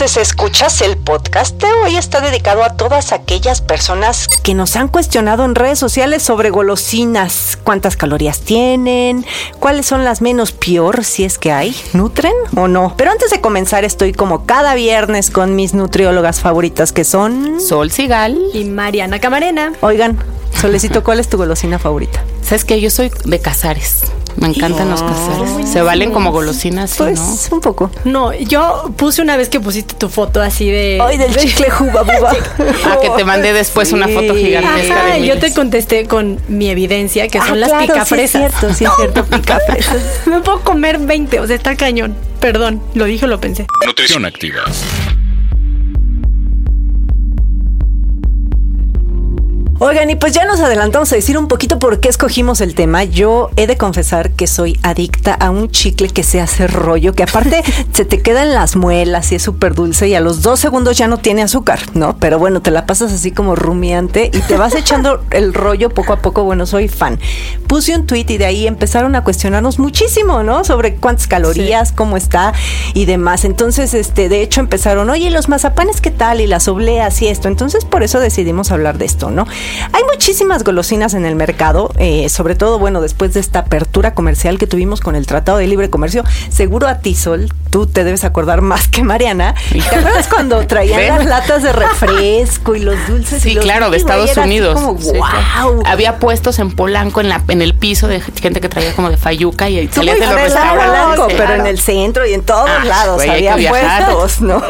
Dulces, escuchas el podcast de hoy está dedicado a todas aquellas personas que nos han cuestionado en redes sociales sobre golosinas, cuántas calorías tienen, cuáles son las menos peor si es que hay, nutren o no. Pero antes de comenzar estoy como cada viernes con mis nutriólogas favoritas que son Sol Sigal y Mariana Camarena. Oigan, Solecito, ¿cuál es tu golosina favorita? ¿Sabes que Yo soy de cazares. Me encantan los cazares. Se valen como golosinas, pues, ¿no? un poco. No, yo puse una vez que pusiste tu foto así de. Ay, del chicle juba buba. ah, que te mandé después una foto gigantesca Ajá, de yo te contesté con mi evidencia, que son Ah, las claro, picafresas. Sí, es cierto, sí, es cierto, picafresas. Me puedo comer 20, o sea, está cañón. Perdón, lo dije o lo pensé. Nutrición activa. Oigan, y pues ya nos adelantamos a decir un poquito por qué escogimos el tema. Yo he de confesar que soy adicta a un chicle que se hace rollo, que aparte se te queda en las muelas y es súper dulce y a los dos segundos ya no tiene azúcar, ¿no? Pero bueno, te la pasas así como rumiante y te vas echando el rollo poco a poco. Bueno, soy fan. Puse un tweet y de ahí empezaron a cuestionarnos muchísimo, ¿no? Sobre cuántas calorías, cómo está y demás. Entonces, este, de hecho empezaron, oye, los mazapanes, ¿qué tal? Y las obleas y esto. Entonces, por eso decidimos hablar de esto, ¿no? Hay muchísimas golosinas en el mercado, eh, sobre todo, bueno, después de esta apertura comercial que tuvimos con el Tratado de Libre Comercio. Seguro a ti, Sol, tú te debes acordar más que Mariana. ¿Te acuerdas cuando traían ¿Ven? las latas de refresco y los dulces? y Sí, los claro, de y Estados Unidos. Como, Sí, claro. wow. Había puestos en Polanco en la en el piso de gente que traía como de fayuca y salías de los restaurantes. Polanco, Sí. pero en el centro y en todos Ah, lados había puestos, ¿no?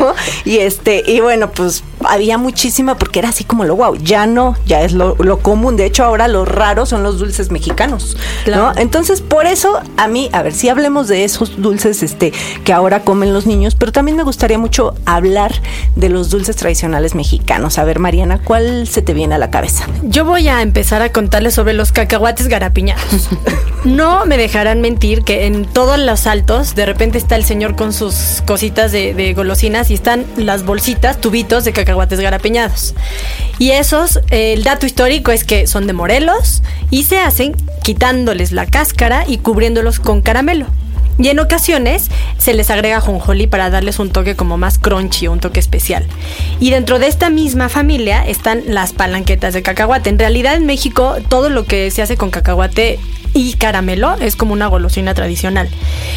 Y este, y bueno, pues había muchísima porque era así como lo wow, ya no, ya es lo, lo común. De hecho, ahora lo raro son los dulces mexicanos, Claro. ¿no? Entonces, por eso a mí, a ver, si hablemos de esos dulces este que ahora comen los niños, pero también me gustaría mucho hablar de los dulces tradicionales mexicanos. A ver, Mariana, ¿cuál se te viene a la cabeza? Yo voy a empezar a contarles sobre los cacahuates garapiñados. No me dejarán mentir que en todos los altos de repente está el señor con sus cositas de, de golosinas y están las bolsitas, tubitos de cacahuates garapiñados. Y esos, el dato histórico es que son de Morelos y se hacen quitándoles la cáscara y cubriéndolos con caramelo. Y en ocasiones se les agrega jonjolí para darles un toque como más crunchy, un toque especial. Y dentro de esta misma familia están las palanquetas de cacahuate. En realidad en México todo lo que se hace con cacahuate y caramelo es como una golosina tradicional.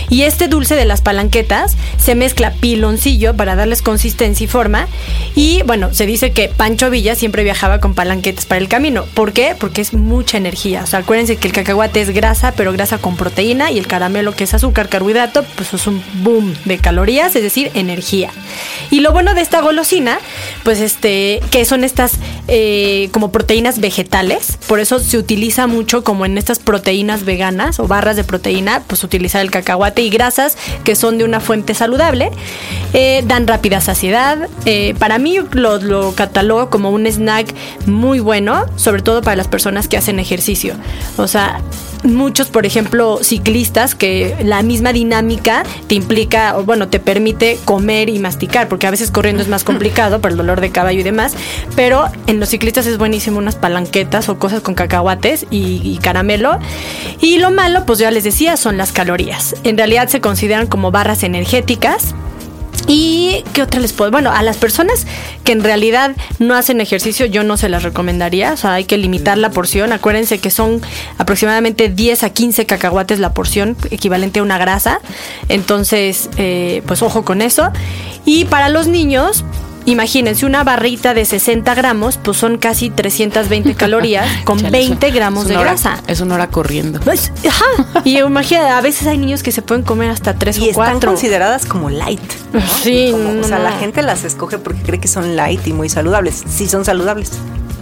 Y este dulce de las palanquetas se mezcla piloncillo para darles consistencia y forma. Y bueno, se dice que Pancho Villa siempre viajaba con palanquetas para el camino. ¿Por qué? Porque es mucha energía. Acuérdense que el cacahuate es grasa, pero grasa con proteína. Y el caramelo, que es azúcar, carbohidrato, pues es un boom de calorías, es decir, energía. Y lo bueno de esta golosina, pues este, que son estas eh, como proteínas vegetales. Por eso se utiliza mucho como en estas proteínas veganas o barras de proteína, pues utilizar el cacahuate y grasas que son de una fuente saludable. Eh, dan rápida saciedad. Eh, para mí lo, lo catalogo como un snack muy bueno, sobre todo para las personas que hacen ejercicio. O sea, muchos, por ejemplo, ciclistas que la misma dinámica te implica, o bueno, te permite comer y masticar, porque a veces corriendo es más complicado por el dolor de caballo y demás, pero en los ciclistas es buenísimo unas palanquetas o cosas con cacahuates y, caramelo. Y lo malo, pues ya les decía, son las calorías. En realidad se consideran como barras energéticas. ¿Y qué otra les puedo? Bueno, a las personas que en realidad no hacen ejercicio, yo no se las recomendaría. O sea, hay que limitar la porción. Acuérdense que son aproximadamente 10 a 15 cacahuates la porción, equivalente a una grasa. Entonces, eh, pues ojo con eso. Y para los niños, imagínense, una barrita de 60 gramos, pues son casi 320 calorías con Chale, 20 es gramos de hora- grasa. Es una hora corriendo. Pues, ajá. Y imagina, a veces hay niños que se pueden comer hasta 3 Y o están 4. consideradas como light. ¿no? Sí, Como- o sea, no. la gente las escoge porque cree que son light y muy saludables. Sí son saludables.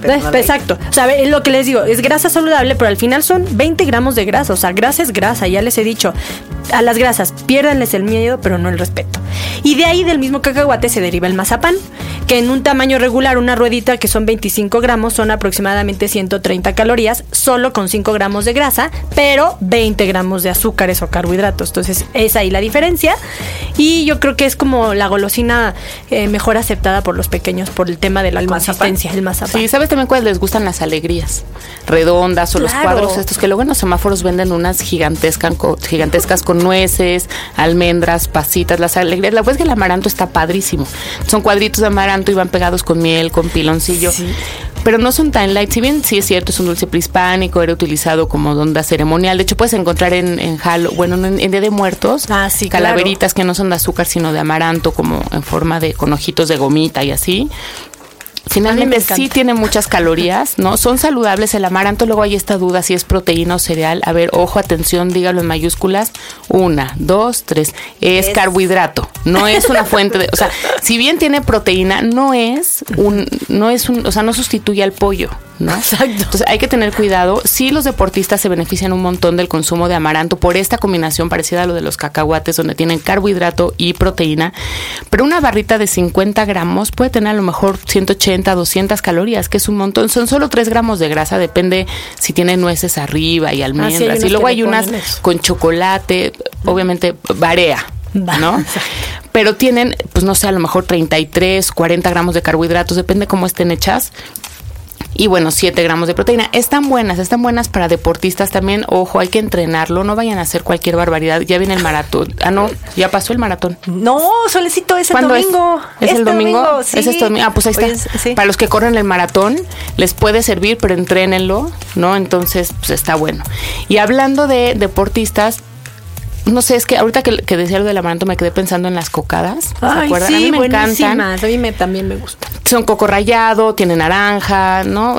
Pero no light. Exacto. O sea, es lo que les digo, es grasa saludable, pero al final son 20 gramos de grasa. O sea, grasa es grasa, ya les he dicho. A las grasas, piérdanles el miedo, pero no el respeto. Y de ahí del mismo cacahuate se deriva el mazapán, que en un tamaño regular, una ruedita que son 25 gramos, son aproximadamente 130 calorías, solo con 5 gramos de grasa, pero 20 gramos de azúcares o carbohidratos. Entonces, es ahí la diferencia. Y yo creo que es como la golosina eh, mejor aceptada por los pequeños por el tema de la ¿El mazapán? consistencia, el mazapán. Sí, ¿sabes también cuáles les gustan las alegrías? Redondas o los Claro. cuadros estos que luego en los semáforos venden unas gigantescas, gigantescas con nueces, almendras, pasitas, las alegrías. La verdad es que el amaranto está padrísimo. Son cuadritos de amaranto y van pegados con miel, con piloncillo. Pero no son tan light. Si bien sí es cierto, es un dulce prehispánico, era utilizado como onda ceremonial. De hecho, puedes encontrar en, en Halo, bueno, en, en Día de Muertos, Ah, sí, claro. calaveritas que no son de azúcar, sino de amaranto, como en forma de con ojitos de gomita y así. Finalmente sí tiene muchas calorías, ¿no? Son saludables el amaranto, luego hay esta duda si es proteína o cereal. A ver, ojo, atención, dígalo en mayúsculas. Una, dos, tres. Es, Es- carbohidrato, no es una fuente de, o sea, si bien tiene proteína, no es un, no es un, o sea, no sustituye al pollo, ¿no? Exacto. Entonces hay que tener cuidado. Sí, los deportistas se benefician un montón del consumo de amaranto por esta combinación parecida a lo de los cacahuates, donde tienen carbohidrato y proteína. Pero una barrita de 50 gramos puede tener a lo mejor 180, 200 calorías, que es un montón. Son solo 3 gramos de grasa, depende si tiene nueces arriba y almendras. unos y luego hay unas eso. con chocolate, obviamente varía. Va. ¿No? Pero tienen, pues no sé, a lo mejor 33, 40 gramos de carbohidratos, depende cómo estén hechas y bueno, 7 gramos de proteína. Están buenas, están buenas para deportistas también. Ojo, hay que entrenarlo, no vayan a hacer cualquier barbaridad. Ya viene el maratón. Ah, no, ya pasó el maratón. No, Solecito, es el ¿Cuándo domingo. es? ¿Es el domingo? sí. ¿Es este domingo? Ah, pues ahí está. Es- sí. Para los que corren el maratón, les puede servir, pero entrénenlo, ¿no? Entonces, pues está bueno. Y hablando de deportistas, no sé, es que ahorita que, que decía lo del amaranto me quedé pensando en las cocadas. ¿Se Ay, acuerdan? sí, a mí me encantan. A mí me, también me gusta. son coco rallado, tienen naranja, ¿no?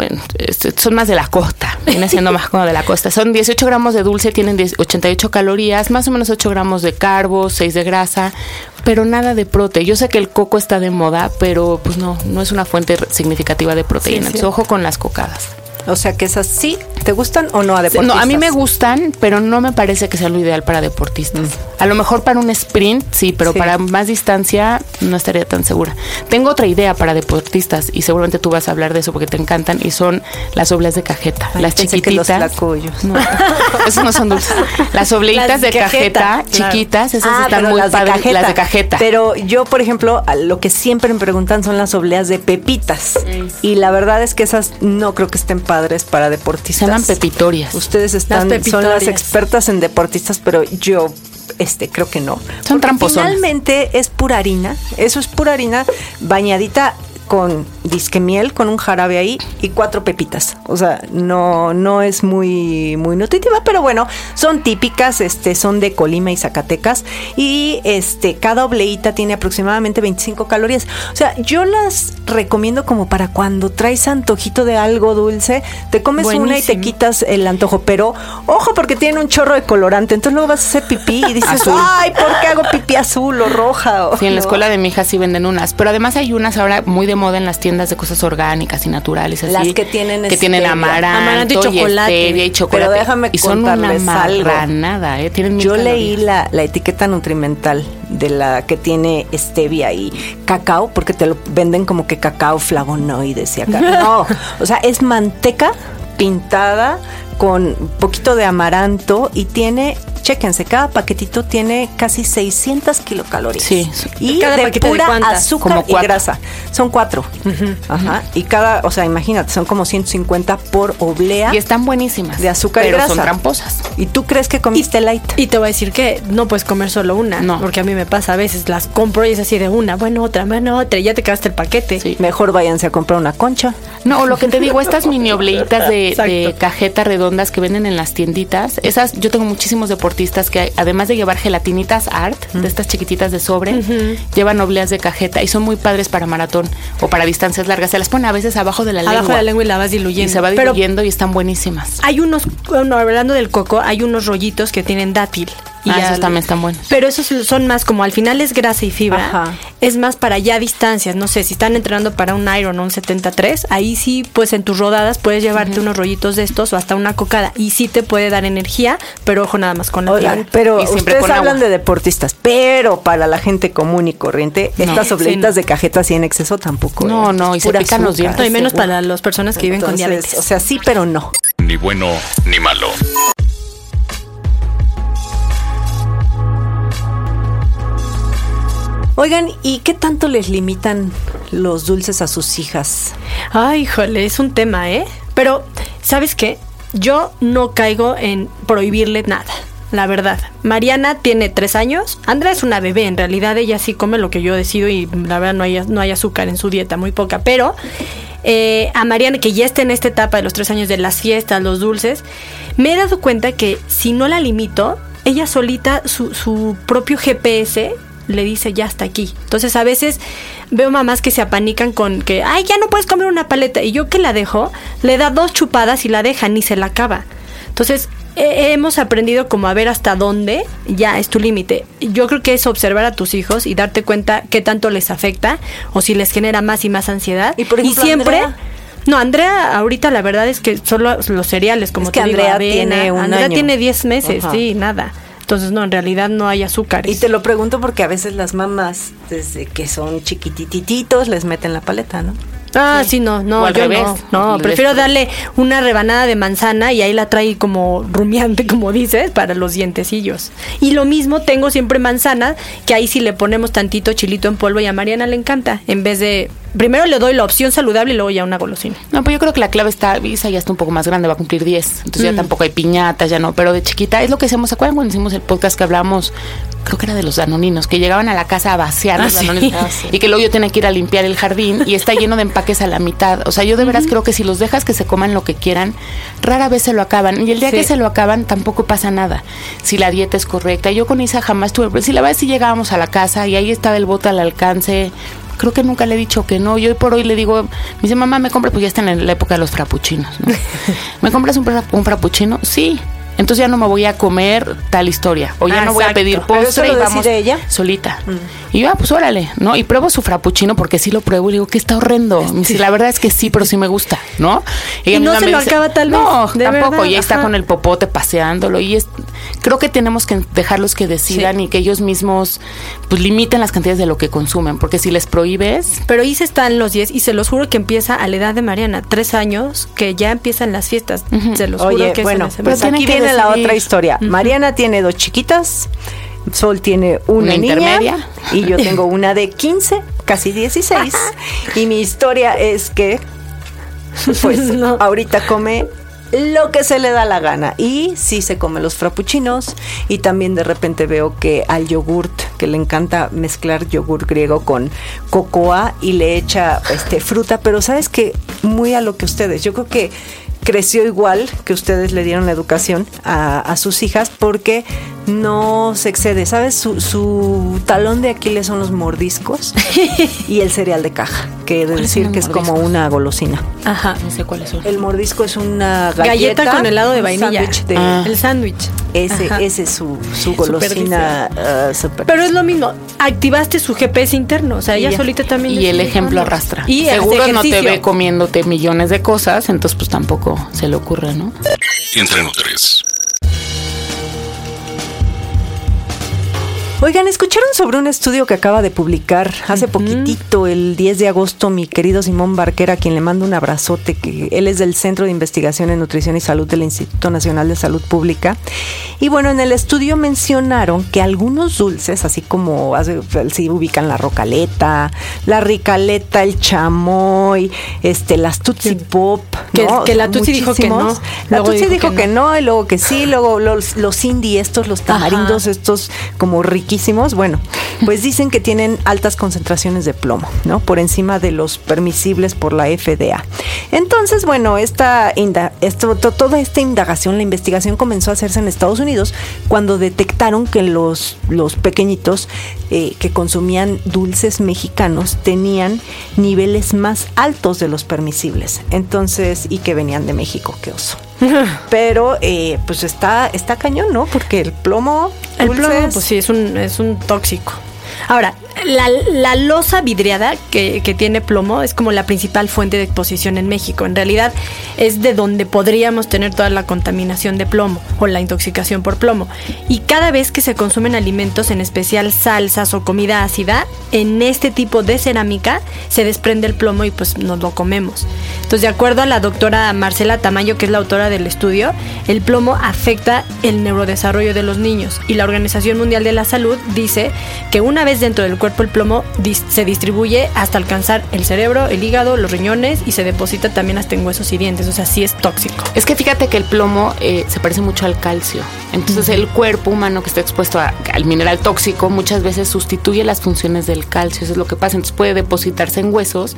Son más de la costa, viene siendo más como de la costa. Son 18 gramos de dulce, tienen 10 88 calorías, más o menos 8 gramos de carbo, 6 de grasa, pero nada de prote. Yo sé que el coco está de moda, pero pues no, no es una fuente significativa de proteína. Sí, sí. Entonces, ojo con las cocadas. O sea, que esas sí, ¿te gustan o no a deportistas? No, a mí me gustan, pero no me parece que sea lo ideal para deportistas. A lo mejor para un sprint, sí, pero Sí. para más distancia no estaría tan segura. Tengo otra idea para deportistas y seguramente tú vas a hablar de eso porque te encantan y son las obleas de cajeta, Ay, las pensé que los chiquititas. No, esos no son dulces. Las obleitas Las de de cajeta, cajeta, claro. chiquitas, esas Ah, están muy las de padres. cajeta. Las de cajeta. Pero yo, por ejemplo, lo que siempre me preguntan son las obleas de pepitas. Y la verdad es que esas no creo que estén padres para deportistas. Llaman pepitorias. Ustedes están, son las expertas en deportistas, pero yo este creo que no. Son Porque tramposonas. Finalmente es pura harina. Eso es pura harina bañadita con disque miel, con un jarabe ahí y cuatro pepitas. O sea, no, no es muy, muy nutritiva, pero bueno, son típicas, este, son de Colima y Zacatecas. Y este, cada obleíta tiene aproximadamente 25 calorías. O sea, yo las recomiendo como para cuando traes antojito de algo dulce, te comes una y te quitas el antojo. Pero ojo, porque tiene un chorro de colorante. Entonces luego vas a hacer pipí y dices, Azul. ay, ¿por qué hago pipí azul o roja? O- Sí, en la escuela de mi hija sí venden unas, pero además hay unas ahora muy de moda en las tiendas de cosas orgánicas y naturales así. Las que tienen que tienen amaranto, Amaranto y y chocolate. stevia y chocolate. Pero déjame y son una marranada, ¿eh? Tienen Yo leí la, la etiqueta nutrimental de la que tiene stevia y cacao, porque te lo venden como que cacao flavonoides y acá. No, o sea, es manteca pintada con poquito de amaranto y tiene, chéquense, cada paquetito tiene casi 600 kilocalorías. Sí. Y ¿Cada de de pura azúcar Como y grasa. Son cuatro. Ajá. Y cada, o sea, imagínate, son como 150 por oblea Y están buenísimas. de azúcar y pero grasa. son tramposas. ¿Y tú crees que comiste light? Y te voy a decir que no puedes comer solo una. No. Porque a mí me pasa a veces, las compro y es así de una, bueno, otra, bueno, otra, y ya te quedaste el paquete. Sí. Mejor váyanse a comprar una concha. No, lo que te digo, estas mini obleitas de, de, cajeta redondas que venden en las tienditas, esas, yo tengo muchísimos deportistas que además de llevar gelatinitas art, de estas chiquititas de sobre, llevan obleas de cajeta y son muy padres para maratón o para distancias largas. Se las ponen a veces abajo de la lengua. Abajo de la lengua y la vas diluyendo. Y se va diluyendo y están buenísimas. Hay unos, bueno, hablando del coco, hay unos rollitos que tienen dátil. Y ah, esos también están buenos. Pero esos son más como al final es grasa y fibra. Es más para ya distancias. No sé, si están entrenando para un Iron o un 73, ahí sí, pues en tus rodadas puedes llevarte unos rollitos de estos o hasta una cocada. Y sí te puede dar energía, pero ojo nada más con la Oigan, Pero ustedes hablan de deportistas, pero para la gente común y corriente, estas obleitas de cajeta así en exceso tampoco. No, ¿eh? no, y se pican los dientes. y menos para las personas que viven con diabetes. O sea, sí, pero no. Ni bueno ni malo. Oigan, ¿y qué tanto les limitan los dulces a sus hijas? Ay, híjole, es un tema, ¿eh? Pero, ¿sabes qué? Yo no caigo en prohibirle nada. La verdad, Mariana tiene tres años. Andrea es una bebé, en realidad ella sí come lo que yo decido y la verdad no hay, no hay azúcar en su dieta, muy poca. Pero eh, a Mariana, que ya está en esta etapa de los tres años de las fiestas, los dulces, me he dado cuenta que si no la limito, ella solita, su, su propio GPS le dice ya hasta aquí. Entonces a veces veo mamás que se apanican con que, ay, ya no puedes comer una paleta. Y yo que la dejo, le da dos chupadas y la deja, ni se la acaba. Entonces hemos aprendido como a ver hasta dónde ya es tu límite. Yo creo que es observar a tus hijos y darte cuenta qué tanto les afecta o si les genera más y más ansiedad. Y, por ejemplo, siempre... No, Andrea, ahorita la verdad es que solo los cereales, como que Andrea tiene un Andrea tiene 10 meses, sí, nada. Entonces, no, en realidad no hay azúcar. Y te lo pregunto porque a veces las mamás, desde que son chiquitititos, les meten la paleta, ¿no? Ah, sí, no, no, yo no, no, prefiero darle una rebanada de manzana y ahí la trae como rumiante, como dices, para los dientecillos. Y lo mismo tengo siempre manzana, que ahí sí le ponemos tantito chilito en polvo y a Mariana le encanta, en vez de primero le doy la opción saludable y luego ya una golosina. No, pues yo creo que la clave está, Visa ya está un poco más grande, va a cumplir 10, entonces ya mm. tampoco hay piñatas, ya no, pero de chiquita es lo que hacemos, ¿se acuerdan cuando hicimos el podcast que hablamos creo que era de los danoninos, que llegaban a la casa a vaciar los ah, danoninos ah, y que luego yo tenía que ir a limpiar el jardín y está lleno de empaques a la mitad. O sea, yo de veras creo que si los dejas que se coman lo que quieran, rara vez se lo acaban. Y el día que se lo acaban tampoco pasa nada. Si la dieta es correcta. Yo con Isa jamás tuve... Si la verdad si llegábamos a la casa y ahí estaba el bote al alcance, creo que nunca le he dicho que no. Yo hoy por hoy le digo, me dice, mamá, ¿me compras? Pues ya está en la época de los frappuccinos, ¿no? ¿Me compras un, un frappuccino? Sí entonces ya no me voy a comer tal historia o ya ah, no voy a pedir postre y vamos ella? solita. Mm. Y yo, ah, pues órale, ¿no? Y pruebo su frappuccino porque sí lo pruebo y digo que está horrendo. la verdad es que sí, pero sí me gusta, ¿no? Y, no se lo acaba tal vez. No, tampoco. y está con el popote paseándolo y es creo que tenemos que dejarlos que decidan y que ellos mismos pues limiten las cantidades de lo que consumen, porque si les prohíbes... Pero ahí se están los 10 y se los juro que empieza a la edad de Mariana, tres años, que ya empiezan las fiestas. Se los juro que bueno, pues aquí viene la otra historia. Mariana tiene dos chiquitas. Sol tiene una, intermedia y yo tengo una de 15, casi 16. y mi historia es que pues ahorita come lo que se le da la gana. Y sí se come los frappuccinos. Y también de repente veo que al yogurt, que le encanta mezclar yogurt griego con cocoa y le echa este fruta. Pero sabes que muy a lo que ustedes, yo creo que creció igual que ustedes le dieron la educación a, sus hijas porque no se excede. ¿Sabes? Su, talón de Aquiles son los mordiscos y el cereal de caja, que decir que es como una golosina. Ajá, no sé cuáles son. El mordisco es una galleta, con helado de vainilla. Ah. El sándwich. Ese, ese es su, su golosina. Ah, Pero es lo mismo. Activaste su GPS interno. O sea, ella solita también. Y el ejemplo arrastra. Y Seguro no te ve comiéndote millones de cosas, entonces pues tampoco se le ocurre, ¿no? Entre tres. Oigan, ¿escucharon sobre un estudio que acaba de publicar hace poquitito, el 10 de agosto, mi querido Simón Barquera, a quien le mando un abrazote, que él es del Centro de Investigación en Nutrición y Salud del Instituto Nacional de Salud Pública. Y bueno, en el estudio mencionaron que algunos dulces, así como si ubican la rocaleta, la ricaleta, el chamoy, este, las Tutsi Pop. Que, la Tutsi dijo que no. La Tutsi dijo, que, no. y luego que sí, luego los, los indie, estos, los tamarindos, estos como riquísimos bueno, pues dicen que tienen altas concentraciones de plomo, ¿no? Por encima de los permisibles por la FDA. Entonces, bueno, esta esto, toda esta indagación, la investigación comenzó a hacerse en Estados Unidos cuando detectaron que los, los pequeñitos eh, que consumían dulces mexicanos tenían niveles más altos de los permisibles. Entonces, y que venían de México, qué oso. Pero eh, pues está, está cañón, ¿no? Porque el plomo. El plomo, pues sí, es un, es un tóxico. Ahora, la, losa vidriada que, tiene plomo es como la principal fuente de exposición en México. En realidad es de donde podríamos tener toda la contaminación de plomo o la intoxicación por plomo. Y cada vez que se consumen alimentos, en especial salsas o comida ácida, en este tipo de cerámica se desprende el plomo y pues nos lo comemos. Entonces, de acuerdo a la doctora Marcela Tamayo, que es la autora del estudio, el plomo afecta el neurodesarrollo de los niños y la Organización Mundial de la Salud dice que una vez dentro del cuerpo el plomo se distribuye hasta alcanzar el cerebro, el hígado, los riñones y se deposita también hasta en huesos y dientes. O sea, sí es tóxico. Es que fíjate que el plomo eh, se parece mucho al calcio. Entonces el cuerpo humano que está expuesto al mineral tóxico muchas veces sustituye las funciones del calcio. Eso es lo que pasa. Entonces puede depositarse en huesos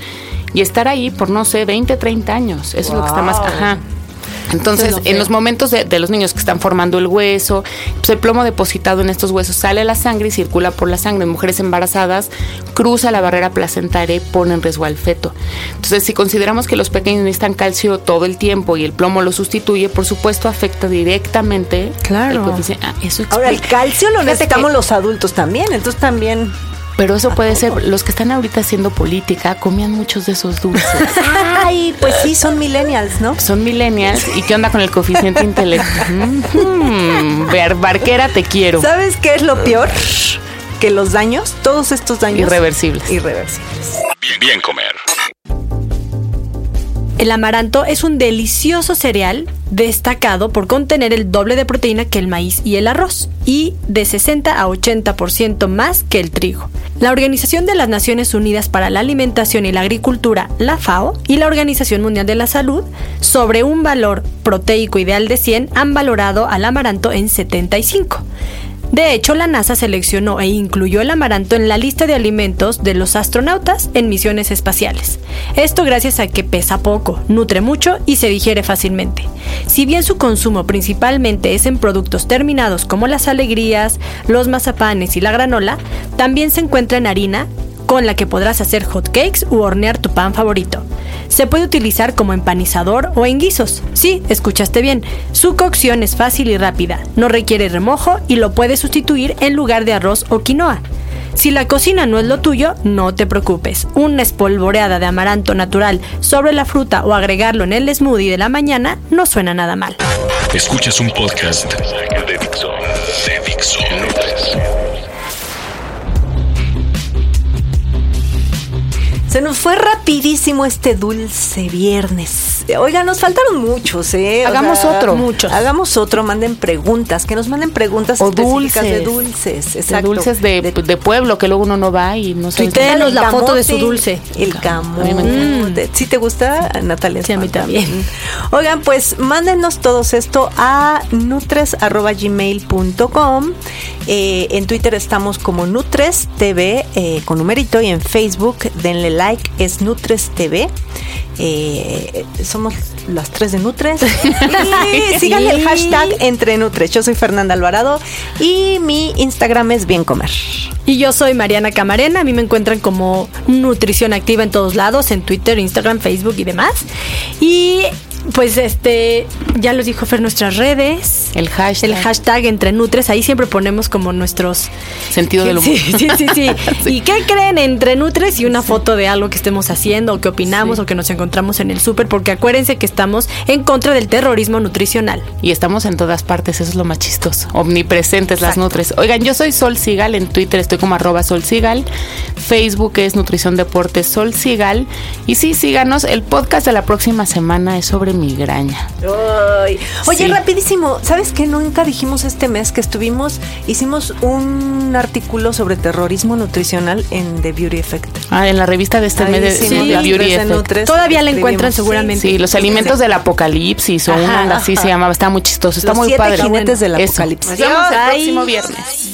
y estar ahí por, no sé, 20, 30 años. Eso es lo que está más... Ajá. Entonces, en los momentos de, los niños que están formando el hueso, pues el plomo depositado en estos huesos sale a la sangre y circula por la sangre. En mujeres embarazadas cruza la barrera placentaria y pone en riesgo al feto. Entonces, si consideramos que los pequeños necesitan calcio todo el tiempo y el plomo lo sustituye, por supuesto afecta directamente claro. el ah, eso Ahora, el calcio lo necesitamos los adultos también, entonces también pero eso puede ser, los que están ahorita haciendo política comían muchos de esos dulces. Ay, pues sí, son millennials, ¿no? Son millennials. ¿Y qué onda con el coeficiente intelectual? Mm, barquera, te quiero. ¿Sabes qué es lo peor? Que los daños, todos estos daños. Irreversibles. Irreversibles. Bien, bien comer. El amaranto es un delicioso cereal destacado por contener el doble de proteína que el maíz y el arroz y de 60 a 80% más que el trigo. La Organización de las Naciones Unidas para la Alimentación y la Agricultura, la FAO, y la Organización Mundial de la Salud, sobre un valor proteico ideal de 100, han valorado al amaranto en 75. De hecho, la NASA seleccionó e incluyó el amaranto en la lista de alimentos de los astronautas en misiones espaciales. Esto gracias a que pesa poco, nutre mucho y se digiere fácilmente. Si bien su consumo principalmente es en productos terminados como las alegrías, los mazapanes y la granola, también se encuentra en harina, con la que podrás hacer hot cakes u hornear tu pan favorito. Se puede utilizar como empanizador o en guisos. Sí, escuchaste bien. Su cocción es fácil y rápida, no requiere remojo y lo puedes sustituir en lugar de arroz o quinoa. Si la cocina no es lo tuyo, no te preocupes. Una espolvoreada de amaranto natural sobre la fruta o agregarlo en el smoothie de la mañana no suena nada mal. Escuchas un podcast de Dixo. Se nos fue rapidísimo este dulce viernes. Oiga, nos faltaron muchos, ¿eh? hagamos otro. Muchos. Hagamos otro, manden preguntas, que nos manden preguntas o específicas de dulces. Exacto. De dulces de, pueblo, que luego uno no va y no sabe. Tuiteanos la foto de su dulce. El camote. ¿Sí te gusta, Natalia? Sí, a mí también. Oigan, pues mándenos todos esto a nutres.gmail.com. Eh, en Twitter estamos como Nutres TV eh, con numerito y en Facebook denle like es Nutres TV. Eh, somos las tres de Nutres. y sigan el hashtag entre Nutres. Yo soy Fernanda Alvarado y mi Instagram es Bien Comer. Y yo soy Mariana Camarena. A mí me encuentran como Nutrición Activa en todos lados, en Twitter, Instagram, Facebook y demás. Y pues este, ya los dijo Fer nuestras redes. El hashtag. El hashtag entre Nutres. Ahí siempre ponemos como nuestros. Sentido del humor. Sí, sí, sí, ¿Y qué creen entre Nutres y una foto de algo que estemos haciendo, o que opinamos, o que nos encontramos en el súper? Porque acuérdense que estamos en contra del terrorismo nutricional. Y estamos en todas partes, eso es lo más chistoso. Omnipresentes las Nutres. Oigan, yo soy Sol Sigal, en Twitter estoy como arroba Sol Sigal. Facebook es Nutrición Deportes Sol Sigal. Y sí, síganos. El podcast de la próxima semana es sobre migraña. Oye, rapidísimo, ¿sabes qué? Nunca dijimos este mes que estuvimos, hicimos un artículo sobre terrorismo nutricional en The Beauty Effect. Ah, en la revista de este mes de, Beauty Effect. Todavía la encuentran seguramente. Sí, los alimentos del apocalipsis o una así se llamaba, está muy chistoso, está muy padre. jinetes del apocalipsis. Nos vemos el próximo viernes.